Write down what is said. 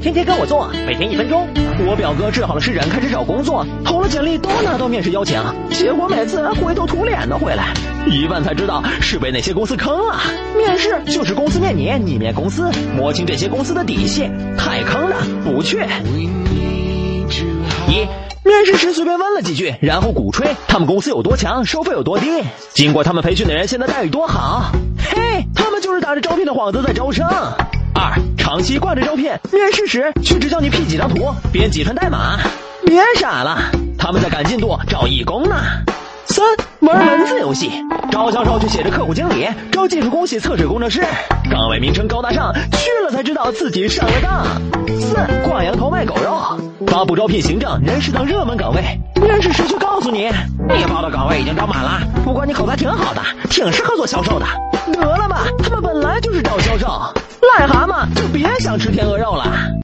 天天跟我做，每天一分钟。我表哥治好了湿疹，开始找工作，投了简历都拿到面试邀请，结果每次灰头土脸的回来，一问才知道是被那些公司坑了。面试就是公司面你，你面公司，摸清这些公司的底细，太坑了，不去。一。面试时随便问了几句，然后鼓吹他们公司有多强，收费有多低。经过他们培训的人现在待遇多好，嘿，他们就是打着招聘的幌子在招生。二，长期挂着招聘，面试时却只叫你 P 几张图，编几串代码，别傻了，他们在赶进度找义工呢。三，玩文字游戏，招销售却写着客户经理，招技术工写测试工程师，岗位名称高大上，去了才知道自己上了当。四，挂羊头卖狗肉。发布招聘行政、人事等热门岗位，面试时却告诉你，你报的岗位已经招满了。不过你口才挺好的，挺适合做销售的。得癞蛤蟆就别想吃天鹅肉了。